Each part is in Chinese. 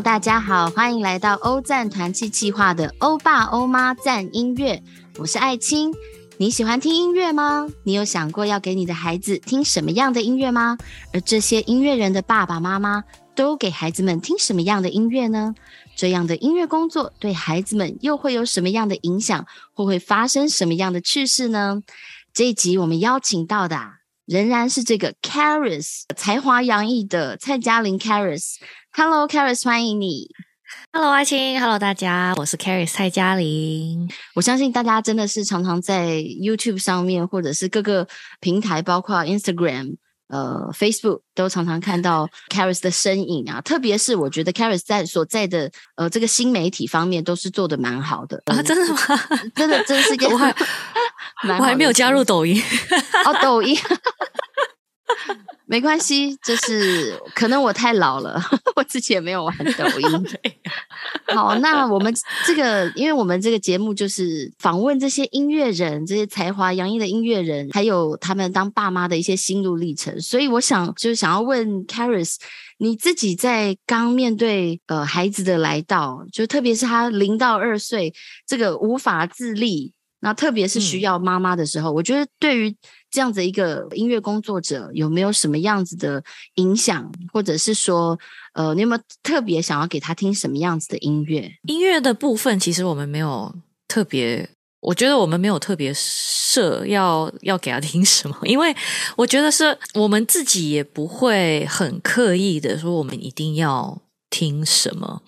大家好，欢迎来到欧赞团契计划的欧爸欧妈赞音乐，我是艾青。你喜欢听音乐吗？你有想过要给你的孩子听什么样的音乐吗？而这些音乐人的爸爸妈妈都给孩子们听什么样的音乐呢？这样的音乐工作对孩子们又会有什么样的影响，或会发生什么样的趣事呢？这一集我们邀请到的仍然是这个 Caris 才华洋溢的蔡嘉玲 Caris。Hello Caris，欢迎你。Hello，阿青，Hello，大家，我是 Carrie 蔡嘉玲。我相信大家真的是常常在 YouTube 上面，或者是各个平台，包括 Instagram、呃 Facebook，都常常看到 Carrie 的身影啊。特别是我觉得 Carrie 在所在的呃这个新媒体方面，都是做的蛮好的啊！真的吗？真的，真是一个 我还 我还没有加入抖音 哦，抖音。没关系，就是可能我太老了，我自己也没有玩抖音。好，那我们这个，因为我们这个节目就是访问这些音乐人，这些才华洋溢的音乐人，还有他们当爸妈的一些心路历程。所以我想，就是想要问 Caris，你自己在刚面对呃孩子的来到，就特别是他零到二岁这个无法自立。那特别是需要妈妈的时候，我觉得对于这样子一个音乐工作者，有没有什么样子的影响，或者是说，呃，你有没有特别想要给他听什么样子的音乐？音乐的部分，其实我们没有特别，我觉得我们没有特别设要要给他听什么，因为我觉得是我们自己也不会很刻意的说，我们一定要。听什么？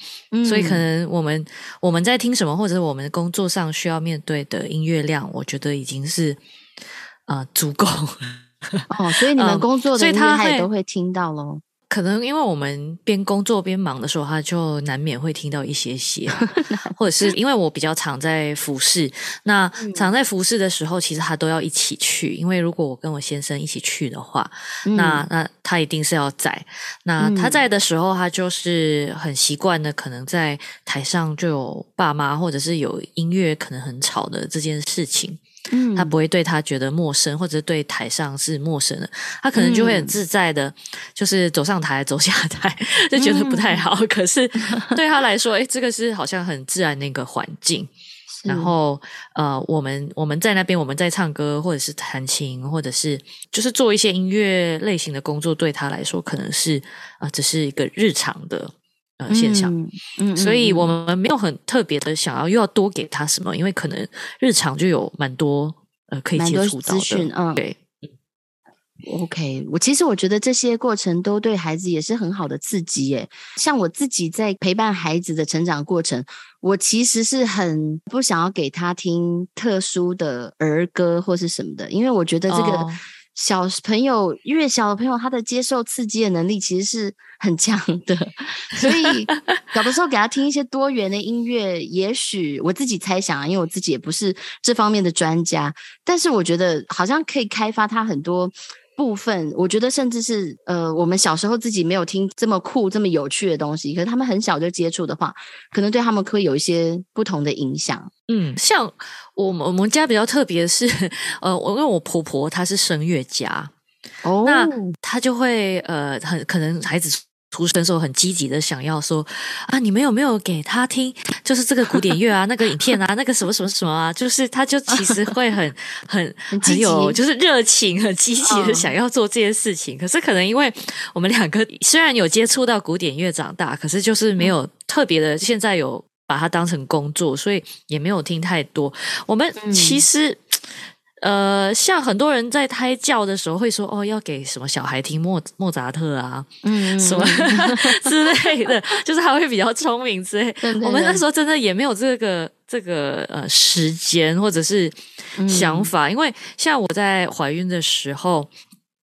所以可能我们我们在听什么，或者是我们工作上需要面对的音乐量，我觉得已经是呃足够。哦，所以你们工作的音乐他也都会听到喽。可能因为我们边工作边忙的时候，他就难免会听到一些些，或者是因为我比较常在服侍，那常在服侍的时候，其实他都要一起去。因为如果我跟我先生一起去的话，那那他一定是要在。那他在的时候，他就是很习惯的，可能在台上就有爸妈，或者是有音乐可能很吵的这件事情。嗯，他不会对他觉得陌生，或者对台上是陌生的，他可能就会很自在的，就是走上台、走下台，就觉得不太好。可是对他来说，哎，这个是好像很自然的一个环境。然后，呃，我们我们在那边，我们在唱歌，或者是弹琴，或者是就是做一些音乐类型的工作，对他来说，可能是啊，只是一个日常的。呃，现象，嗯，所以我们没有很特别的想要又要多给他什么，因为可能日常就有蛮多呃可以接触到的，嗯，对，OK，我其实我觉得这些过程都对孩子也是很好的刺激，耶。像我自己在陪伴孩子的成长过程，我其实是很不想要给他听特殊的儿歌或是什么的，因为我觉得这个。小朋友越小的朋友，他的接受刺激的能力其实是很强的，所以 有的时候给他听一些多元的音乐，也许我自己猜想啊，因为我自己也不是这方面的专家，但是我觉得好像可以开发他很多。部分，我觉得甚至是呃，我们小时候自己没有听这么酷、这么有趣的东西，可是他们很小就接触的话，可能对他们会有一些不同的影响。嗯，像我们我们家比较特别的是，呃，我因为我婆婆她是声乐家，哦，那她就会呃，很可能孩子。出生时候很积极的想要说啊，你们有没有给他听？就是这个古典乐啊，那个影片啊，那个什么什么什么啊，就是他就其实会很很 很有就是热情，很积极的想要做这件事情。可是可能因为我们两个虽然有接触到古典乐长大，可是就是没有特别的现在有把它当成工作，所以也没有听太多。我们其实。呃，像很多人在胎教的时候会说，哦，要给什么小孩听莫莫扎特啊，嗯，什么 之类的，就是他会比较聪明之类。我们那时候真的也没有这个这个呃时间或者是想法，因为像我在怀孕的时候。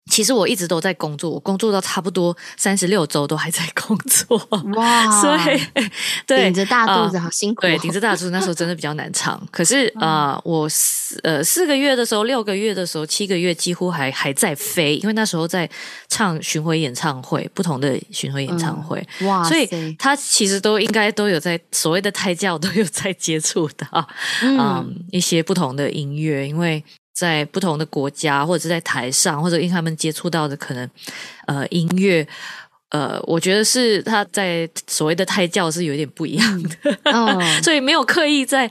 其实我一直都在工作，我工作到差不多三十六周都还在工作。哇！所以对，顶着大肚子好辛苦。对，顶着大肚子那时候真的比较难唱。可是啊，我四呃四个月的时候、六个月的时候、七个月几乎还还在飞，因为那时候在唱巡回演唱会，不同的巡回演唱会。哇！所以他其实都应该都有在所谓的胎教都有在接触到嗯一些不同的音乐，因为。在不同的国家，或者是在台上，或者因为他们接触到的可能，呃，音乐呃，我觉得是他在所谓的胎教是有点不一样的，所以没有刻意在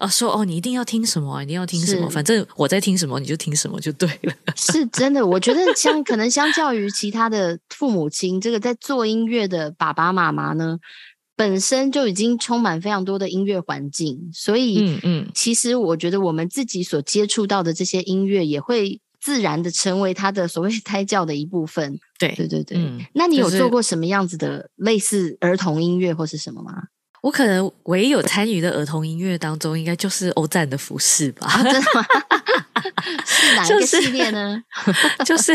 呃说哦，你一定要听什么，一定要听什么，反正我在听什么你就听什么就对了。是真的，我觉得相可能相较于其他的父母亲，这个在做音乐的爸爸妈妈呢，本身就已经充满非常多的音乐环境，所以嗯嗯，其实我觉得我们自己所接触到的这些音乐也会。自然的成为他的所谓 胎教的一部分。对对对对。那你有做过什么样子的类似儿童音乐或是什么吗？我可能唯一有参与的儿童音乐当中，应该就是欧赞的服饰吧？真的吗？是哪一个系列呢？就是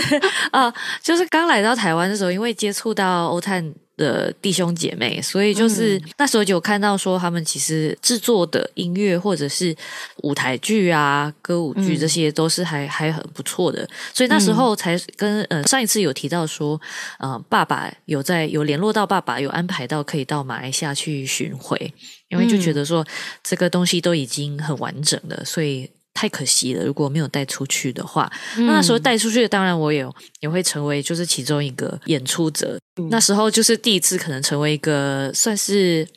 啊，就是刚来到台湾的时候，因为接触到欧赞。的弟兄姐妹，所以就是那时候就有看到说，他们其实制作的音乐或者是舞台剧啊、歌舞剧这些都是还还很不错的，所以那时候才跟呃上一次有提到说，呃，爸爸有在有联络到爸爸，有安排到可以到马来西亚去巡回，因为就觉得说这个东西都已经很完整了，所以。太可惜了，如果没有带出去的话，那时候带出去，当然我也也会成为就是其中一个演出者。那时候就是第一次可能成为一个算是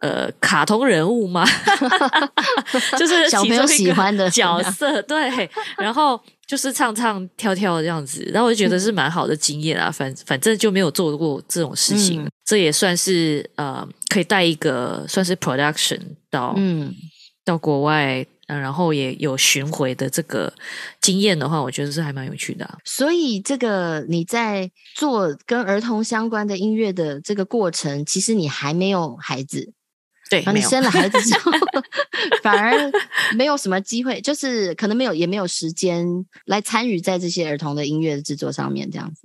呃卡通人物嘛，就是小朋友喜欢的角色。对，然后就是唱唱跳跳这样子，然后我就觉得是蛮好的经验啊。反反正就没有做过这种事情，这也算是呃可以带一个算是 production 到嗯到国外。然后也有巡回的这个经验的话，我觉得是还蛮有趣的。所以，这个你在做跟儿童相关的音乐的这个过程，其实你还没有孩子，对，你生了孩子之后，反而没有什么机会，就是可能没有，也没有时间来参与在这些儿童的音乐制作上面，这样子。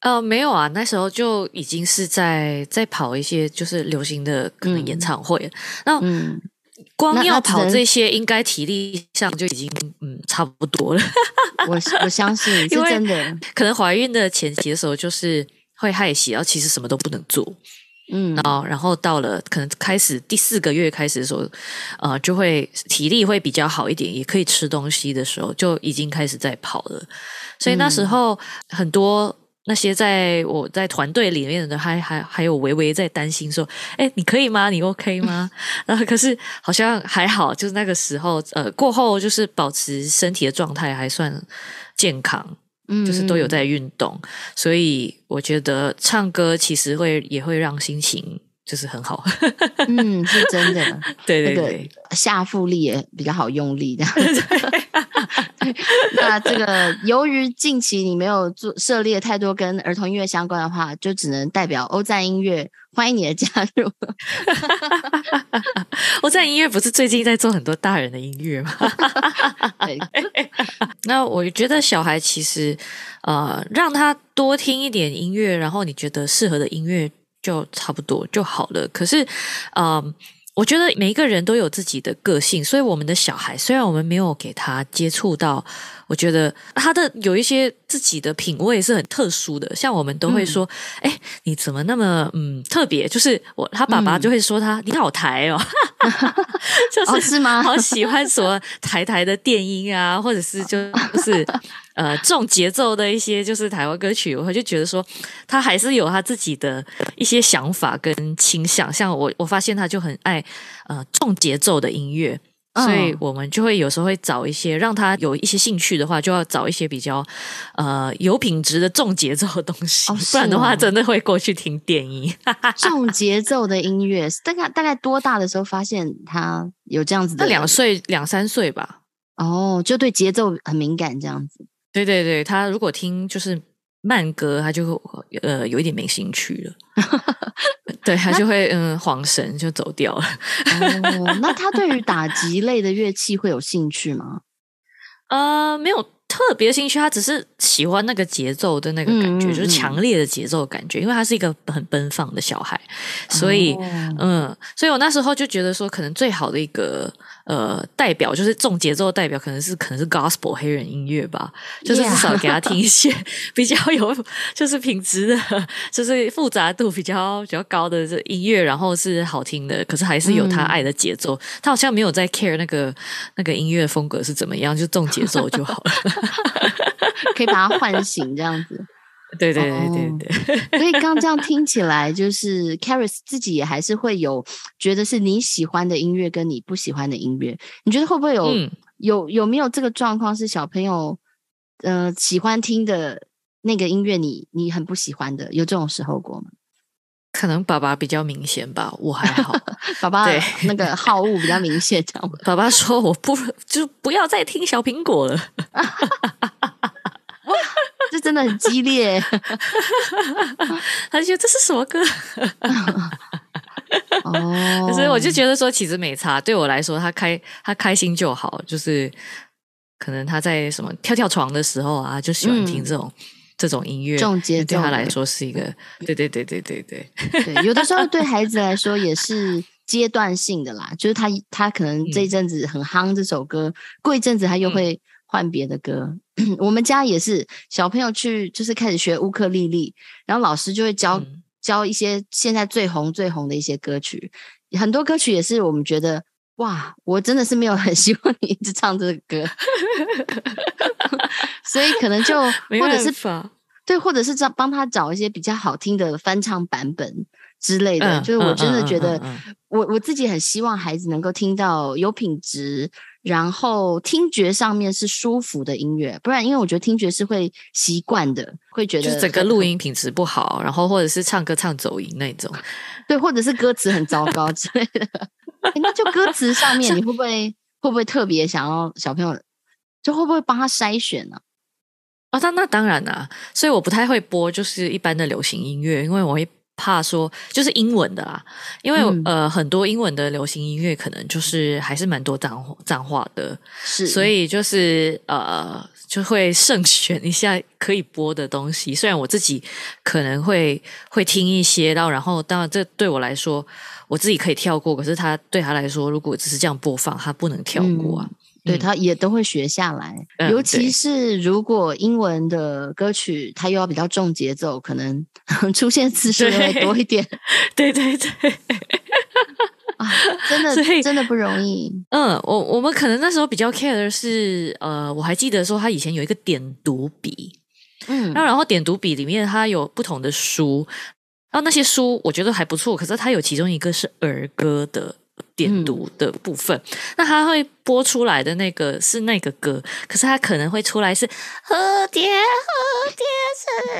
呃，没有啊，那时候就已经是在在跑一些就是流行的可能演唱会，那嗯。光要跑这些，应该体力上就已经嗯差不多了。我我相信 是真的。可能怀孕的前期的时候，就是会害喜，然后其实什么都不能做。嗯，然后然后到了可能开始第四个月开始的时候，呃，就会体力会比较好一点，也可以吃东西的时候，就已经开始在跑了。所以那时候很多。那些在我在团队里面的，还还还有微微在担心说：“哎，你可以吗？你 OK 吗？” 然后可是好像还好，就是那个时候，呃，过后就是保持身体的状态还算健康，嗯，就是都有在运动，所以我觉得唱歌其实会也会让心情就是很好。嗯，是真的，对对对，下腹力也比较好用力的。那这个，由于近期你没有做涉猎太多跟儿童音乐相关的话，就只能代表欧赞音乐欢迎你的加入。欧赞音乐不是最近在做很多大人的音乐吗？那我觉得小孩其实呃，让他多听一点音乐，然后你觉得适合的音乐就差不多就好了。可是，嗯。我觉得每一个人都有自己的个性，所以我们的小孩虽然我们没有给他接触到，我觉得他的有一些自己的品味是很特殊的。像我们都会说：“哎，你怎么那么嗯特别？”就是我他爸爸就会说他：“你好台哦，就是吗？好喜欢什么台台的电音啊，或者是就是 呃重节奏的一些就是台湾歌曲。”我就觉得说他还是有他自己的一些想法跟倾向。像我我发现他就很爱。呃，重节奏的音乐，所以我们就会有时候会找一些让他有一些兴趣的话，就要找一些比较呃有品质的重节奏的东西，不然的话真的会过去听电音。重节奏的音乐，大概大概多大的时候发现他有这样子的？两岁两三岁吧。哦，就对节奏很敏感这样子。对对对，他如果听就是。慢歌，他就呃有一点没兴趣了，对他就会嗯晃神就走掉了。哦，那他对于打击类的乐器会有兴趣吗？呃，没有。特别兴趣，他只是喜欢那个节奏的那个感觉，就是强烈的节奏感觉。因为他是一个很奔放的小孩，所以嗯，所以我那时候就觉得说，可能最好的一个呃代表，就是重节奏的代表，可能是可能是 gospel 黑人音乐吧，就是至少给他听一些 比较有就是品质的，就是复杂度比较比较高的这音乐，然后是好听的，可是还是有他爱的节奏。他好像没有在 care 那个那个音乐风格是怎么样，就重节奏就好了。可以把它唤醒，这样子。对对对对对。所以刚这样听起来，就是 Caris 自己也还是会有觉得是你喜欢的音乐跟你不喜欢的音乐，你觉得会不会有有有没有这个状况是小朋友呃喜欢听的那个音乐，你你很不喜欢的，有这种时候过吗？可能爸爸比较明显吧，我还好。爸爸那个 好恶比较明显，这样。爸爸说：“我不就不要再听小苹果了。”哇，这真的很激烈。他就觉得这是什么歌？哦，所以我就觉得说，其实没差。对我来说，他开他开心就好。就是可能他在什么跳跳床的时候啊，就喜欢听这种。这种音乐，对他来说是一个，对对对对对对。对，有的时候对孩子来说也是阶段性的啦，就是他他可能这一阵子很夯这首歌，过一阵子他又会换别的歌。我们家也是，小朋友去就是开始学乌克丽丽，然后老师就会教教一些现在最红最红的一些歌曲，很多歌曲也是我们觉得哇，我真的是没有很 希望你一直唱这个歌。所以可能就 或者是对，或者是找帮他找一些比较好听的翻唱版本之类的。就是我真的觉得，我我自己很希望孩子能够听到有品质，然后听觉上面是舒服的音乐。不然，因为我觉得听觉是会习惯的，会觉得就是整个录音品质不好，然后或者是唱歌唱走音那种。对，或者是歌词很糟糕之类的。那就歌词上面，你会不会会不会特别想要小朋友？就会不会帮他筛选呢？啊，那那当然啦，所以我不太会播就是一般的流行音乐，因为我会怕说就是英文的啦，因为呃很多英文的流行音乐可能就是还是蛮多脏脏话的，是，所以就是呃就会慎选一下可以播的东西。虽然我自己可能会会听一些，然后然后当然这对我来说我自己可以跳过，可是他对他来说，如果只是这样播放，他不能跳过啊。对他也都会学下来，尤其是如果英文的歌曲，他又要比较重节奏，可能 出现次数会多一点。对 对对，啊，真的真的不容易。嗯，我我们可能那时候比较 care 的是，呃，我还记得说他以前有一个点读笔，嗯，然后然后点读笔里面它有不同的书，然后那些书我觉得还不错，可是它有其中一个是儿歌的。点读的部分，那他会播出来的那个是那个歌，可是他可能会出来是蝴蝶蝴蝶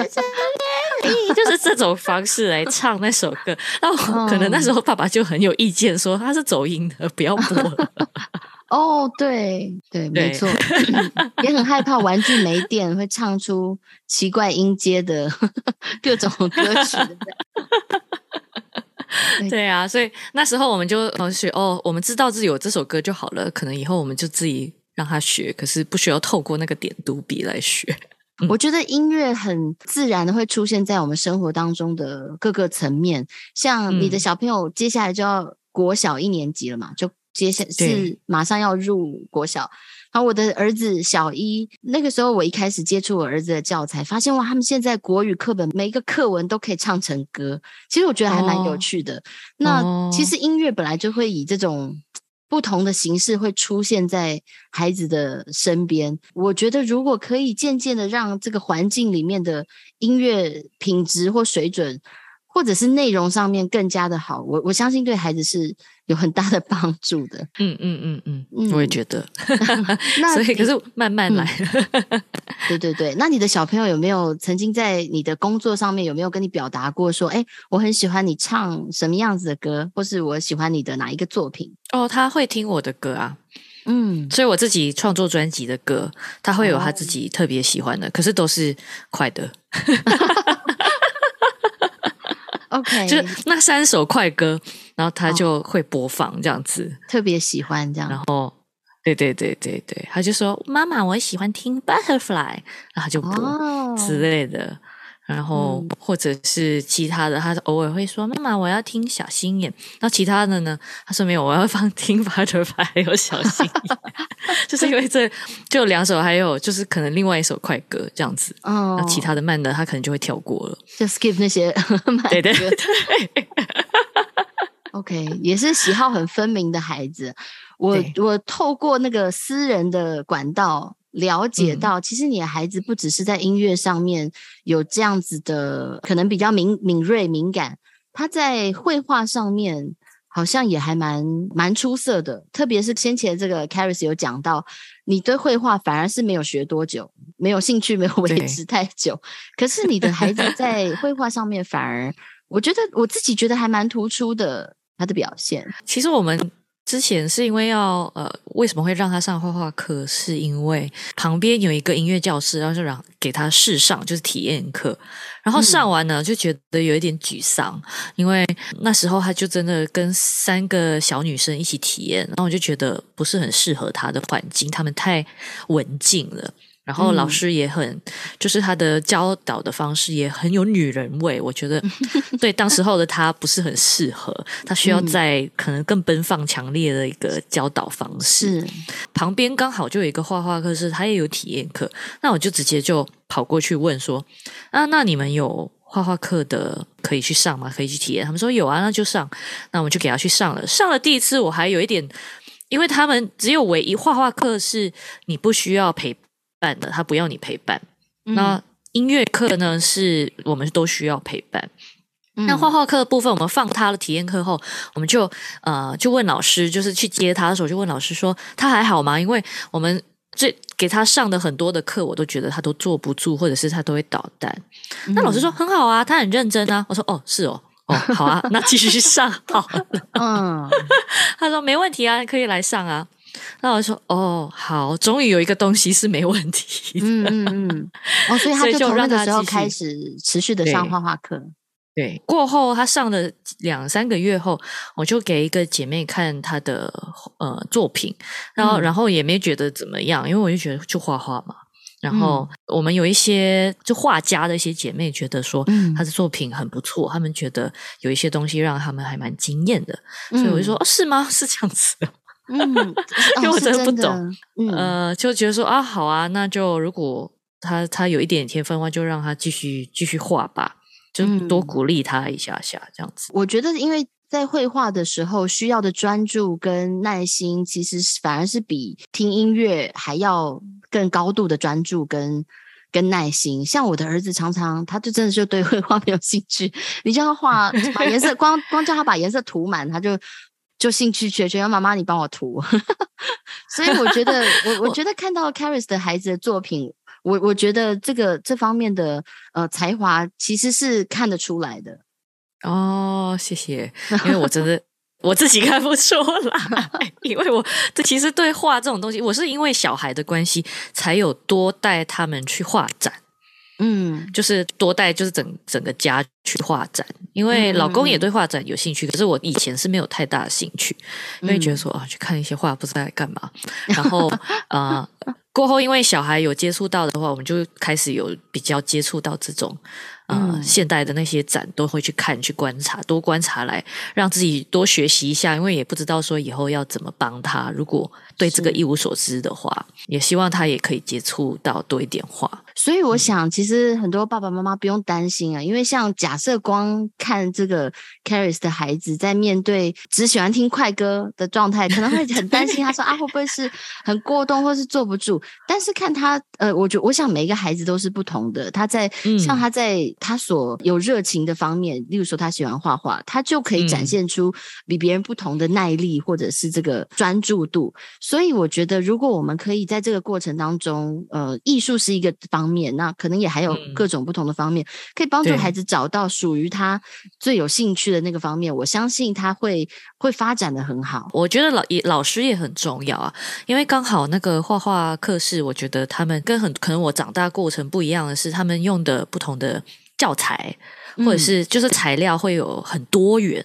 是这美丽，就是这种方式来唱那首歌。那可能那时候爸爸就很有意见，说他是走音的，不要播了。哦，对对，没错，也很害怕玩具没电会唱出奇怪音阶的 各种歌曲。对啊，所以那时候我们就学哦，我们知道自己有这首歌就好了。可能以后我们就自己让他学，可是不需要透过那个点读笔来学。我觉得音乐很自然的会出现在我们生活当中的各个层面。像你的小朋友接下来就要国小一年级了嘛，就接下是马上要入国小。然后我的儿子小一那个时候，我一开始接触我儿子的教材，发现哇，他们现在国语课本每一个课文都可以唱成歌，其实我觉得还蛮有趣的。那其实音乐本来就会以这种不同的形式会出现在孩子的身边。我觉得如果可以渐渐的让这个环境里面的音乐品质或水准。或者是内容上面更加的好，我我相信对孩子是有很大的帮助的。嗯嗯嗯嗯，我也觉得。那所以可是慢慢来。对对对，那你的小朋友有没有曾经在你的工作上面有没有跟你表达过说，哎，我很喜欢你唱什么样子的歌，或是我喜欢你的哪一个作品？哦，他会听我的歌啊。嗯，所以我自己创作专辑的歌，他会有他自己特别喜欢的，可是都是快的。OK，就那三首快歌，然后他就会播放这样子，特别喜欢这样。然后，对对对对对，他就说：“妈妈，我喜欢听 Butterfly。”然后就播之类的。然后或者是其他的，他偶尔会说：“妈妈，我要听小心眼。”然后其他的呢，他说：“没有，我要放听 Butterfly 还有小心眼。”就是因为这就两首，还有就是可能另外一首快歌这样子。哦，那其他的慢的，他可能就会跳过了，就 skip 那些 慢歌。对对对。OK，也是喜好很分明的孩子。我我透过那个私人的管道。了解到，其实你的孩子不只是在音乐上面有这样子的，可能比较敏敏锐敏感，他在绘画上面好像也还蛮蛮出色的。特别是先前这个 Caris 有讲到，你对绘画反而是没有学多久，没有兴趣，没有维持太久。可是你的孩子在绘画上面反而，我觉得我自己觉得还蛮突出的，他的表现。其实我们。之前是因为要呃，为什么会让他上画画课？是因为旁边有一个音乐教室，然后就让给他试上，就是体验课。然后上完呢，就觉得有一点沮丧，因为那时候他就真的跟三个小女生一起体验，然后我就觉得不是很适合他的环境，他们太文静了。然后老师也很，就是他的教导的方式也很有女人味，我觉得 对当时候的他不是很适合，他需要在可能更奔放、强烈的一个教导方式。旁边刚好就有一个画画课，是他也有体验课，那我就直接就跑过去问说：“啊，那你们有画画课的可以去上吗？可以去体验？”他们说有啊，那就上。那我们就给他去上了。上了第一次，我还有一点，因为他们只有唯一画画课是你不需要陪。伴的，他不要你陪伴。那音乐课呢？是我们都需要陪伴。那画画课的部分，我们放他的体验课后，我们就呃就问老师，就是去接他的时候，就问老师说他还好吗？因为我们这给他上的很多的课，我都觉得他都坐不住，或者是他都会捣蛋。那老师说很好啊，他很认真啊。我说哦，是哦，哦好啊，那继续上好。嗯，他说没问题啊，可以来上啊。那我说哦，好，终于有一个东西是没问题。嗯嗯嗯，哦，所以他就从那个时候开始持续的上画画课。对，过后他上了两三个月后，我就给一个姐妹看他的呃作品，然后然后也没觉得怎么样，因为我就觉得就画画嘛。然后我们有一些就画家的一些姐妹觉得说他的作品很不错，他们觉得有一些东西让他们还蛮惊艳的，所以我就说哦，是吗？是这样子。嗯，因为我真的不懂，呃，就觉得说啊，好啊，那就如果他他有一点天分的话，就让他继续继续画吧，就多鼓励他一下下这样子。我觉得，因为在绘画的时候需要的专注跟耐心，其实反而是比听音乐还要更高度的专注跟跟耐心。像我的儿子，常常他就真的就对绘画没有兴趣，你叫他画把颜色 光光叫他把颜色涂满，他就。就兴趣缺缺，妈妈你帮我涂，所以我觉得 我我觉得看到 Caris 的孩子的作品，我我觉得这个这方面的呃才华其实是看得出来的。哦，谢谢，因为我真的 我自己看不出来，因为我这其实对画这种东西，我是因为小孩的关系才有多带他们去画展。嗯，就是多带就是整整个家去画展，因为老公也对画展有兴趣，可是我以前是没有太大的兴趣，因为觉得说啊去看一些画不知道在干嘛，然后啊 过后因为小孩有接触到的话，我们就开始有比较接触到这种。呃，现代的那些展都会去看、去观察，多观察来让自己多学习一下，因为也不知道说以后要怎么帮他。如果对这个一无所知的话，也希望他也可以接触到多一点画。所以我想，其实很多爸爸妈妈不用担心啊，因为像假设光看这个 Caris 的孩子在面对只喜欢听快歌的状态，可能会很担心。他说啊，会不会是很过动，或是坐不住？但是看他，呃，我觉我想每一个孩子都是不同的。他在像他在。他所有热情的方面，例如说他喜欢画画，他就可以展现出比别人不同的耐力，或者是这个专注度。所以我觉得，如果我们可以在这个过程当中，呃，艺术是一个方面，那可能也还有各种不同的方面，可以帮助孩子找到属于他最有兴趣的那个方面。我相信他会会发展的很好。我觉得老也老师也很重要啊，因为刚好那个画画课室，我觉得他们跟很可能我长大过程不一样的是，他们用的不同的。教材或者是就是材料会有很多元，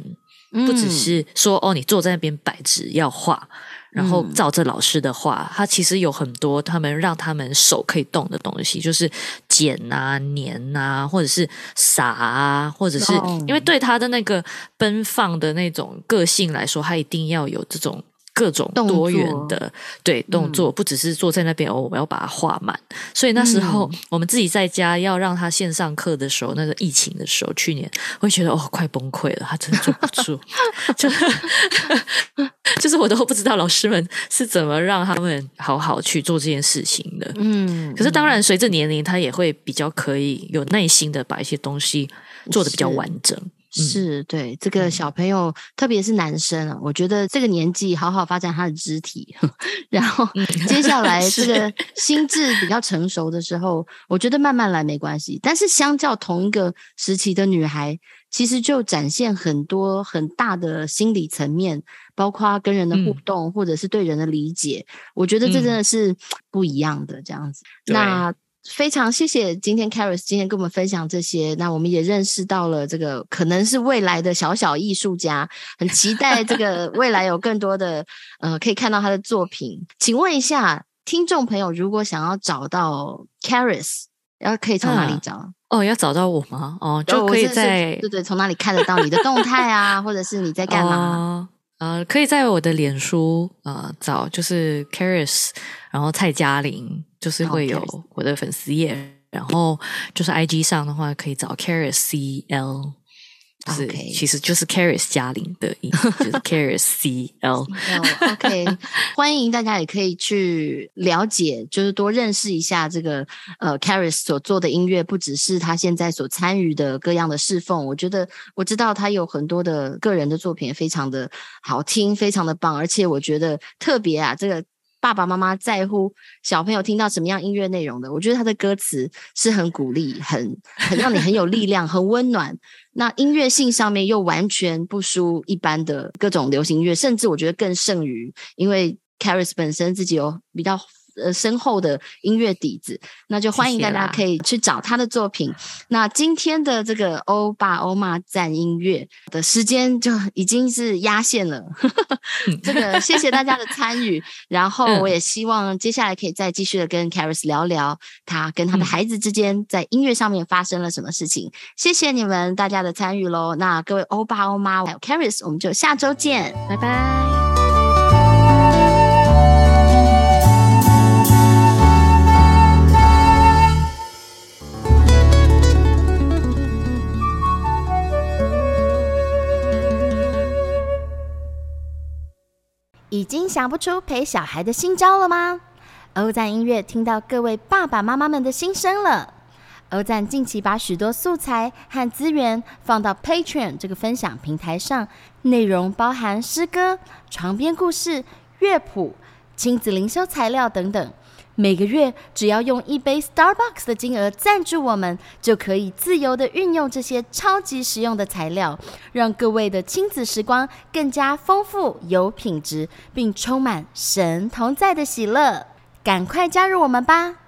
不只是说哦，你坐在那边摆纸要画，然后照着老师的画，他其实有很多他们让他们手可以动的东西，就是剪啊、粘啊，或者是撒啊，或者是因为对他的那个奔放的那种个性来说，他一定要有这种。各种多元的对动作，不只是坐在那边哦，我要把它画满。所以那时候我们自己在家要让他线上课的时候，那个疫情的时候，去年会觉得哦，快崩溃了，他真的坐不住，就 就是我都不知道老师们是怎么让他们好好去做这件事情的。嗯，可是当然，随着年龄，他也会比较可以有耐心的把一些东西做的比较完整。是对这个小朋友，特别是男生啊，我觉得这个年纪好好发展他的肢体，然后接下来这个心智比较成熟的时候，我觉得慢慢来没关系。但是相较同一个时期的女孩，其实就展现很多很大的心理层面，包括跟人的互动，或者是对人的理解，我觉得这真的是不一样的这样子。那。非常谢谢今天 Caris 今天跟我们分享这些，那我们也认识到了这个可能是未来的小小艺术家，很期待这个未来有更多的呃可以看到他的作品。请问一下听众朋友，如果想要找到 Caris，要可以从哪里找？哦，要找到我吗？哦，就可以在对对，从哪里看得到你的动态啊，或者是你在干嘛？呃，可以在我的脸书呃找，就是 Caris，然后蔡嘉玲。就是会有我的粉丝页，然后就是 I G 上的话可以找 Caris C L，就是其实就是 Caris 嘉玲的音，就是 Caris C L。OK，欢迎大家也可以去了解，就是多认识一下这个呃 Caris 所做的音乐，不只是他现在所参与的各样的侍奉。我觉得我知道他有很多的个人的作品，非常的好听，非常的棒，而且我觉得特别啊，这个。爸爸妈妈在乎小朋友听到什么样音乐内容的？我觉得他的歌词是很鼓励、很很让你很有力量、很温暖。那音乐性上面又完全不输一般的各种流行乐，甚至我觉得更胜于，因为 Caris 本身自己有比较。呃，深厚的音乐底子，那就欢迎大家可以去找他的作品。那今天的这个欧爸欧妈赞音乐的时间就已经是压线了。这个谢谢大家的参与，然后我也希望接下来可以再继续的跟 Caris 聊聊他跟他的孩子之间在音乐上面发生了什么事情。谢谢你们大家的参与喽。那各位欧爸欧妈还有 Caris，我们就下周见，拜拜。已经想不出陪小孩的新招了吗？欧赞音乐听到各位爸爸妈妈们的心声了。欧赞近期把许多素材和资源放到 Patreon 这个分享平台上，内容包含诗歌、床边故事、乐谱、亲子灵修材料等等。每个月只要用一杯 Starbucks 的金额赞助我们，就可以自由的运用这些超级实用的材料，让各位的亲子时光更加丰富、有品质，并充满神同在的喜乐。赶快加入我们吧！